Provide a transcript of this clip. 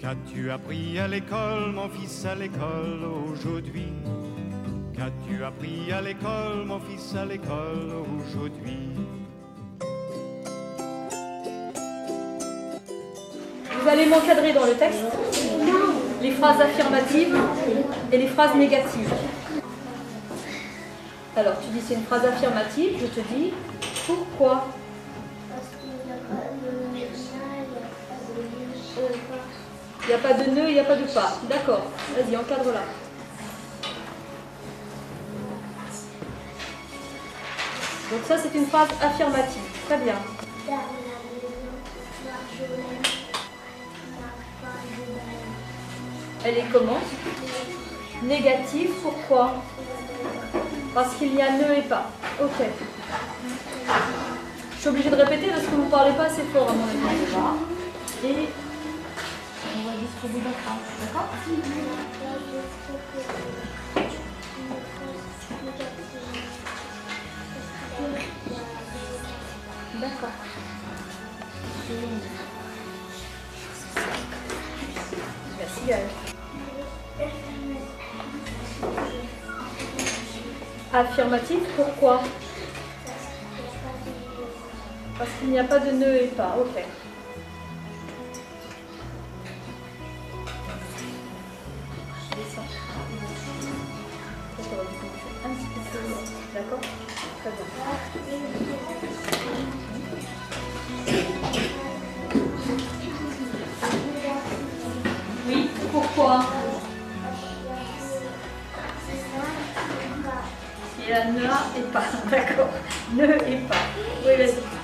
Qu'as-tu appris à l'école, mon fils, à l'école aujourd'hui? Qu'as-tu appris à l'école, mon fils, à l'école aujourd'hui? Vous allez m'encadrer dans le texte. Les phrases affirmatives et les phrases négatives. Alors, tu dis c'est une phrase affirmative, je te dis pourquoi? N'y a pas de nœud, il n'y a pas de pas. D'accord, vas-y, encadre-la. Donc ça, c'est une phrase affirmative. Très bien. Elle est comment? Négative, pourquoi? Parce qu'il y a ne et pas. Ok. Je suis obligée de répéter parce que vous ne parlez pas assez fort à mon avis. Et va jusqu'au bout d'un D'accord D'accord. Merci Gaëlle. Affirmatif, pourquoi? Parce qu'il n'y a pas de nœud et pas, ok. Oui, pourquoi Il y a ne et pas, d'accord. Ne et pas. Oui.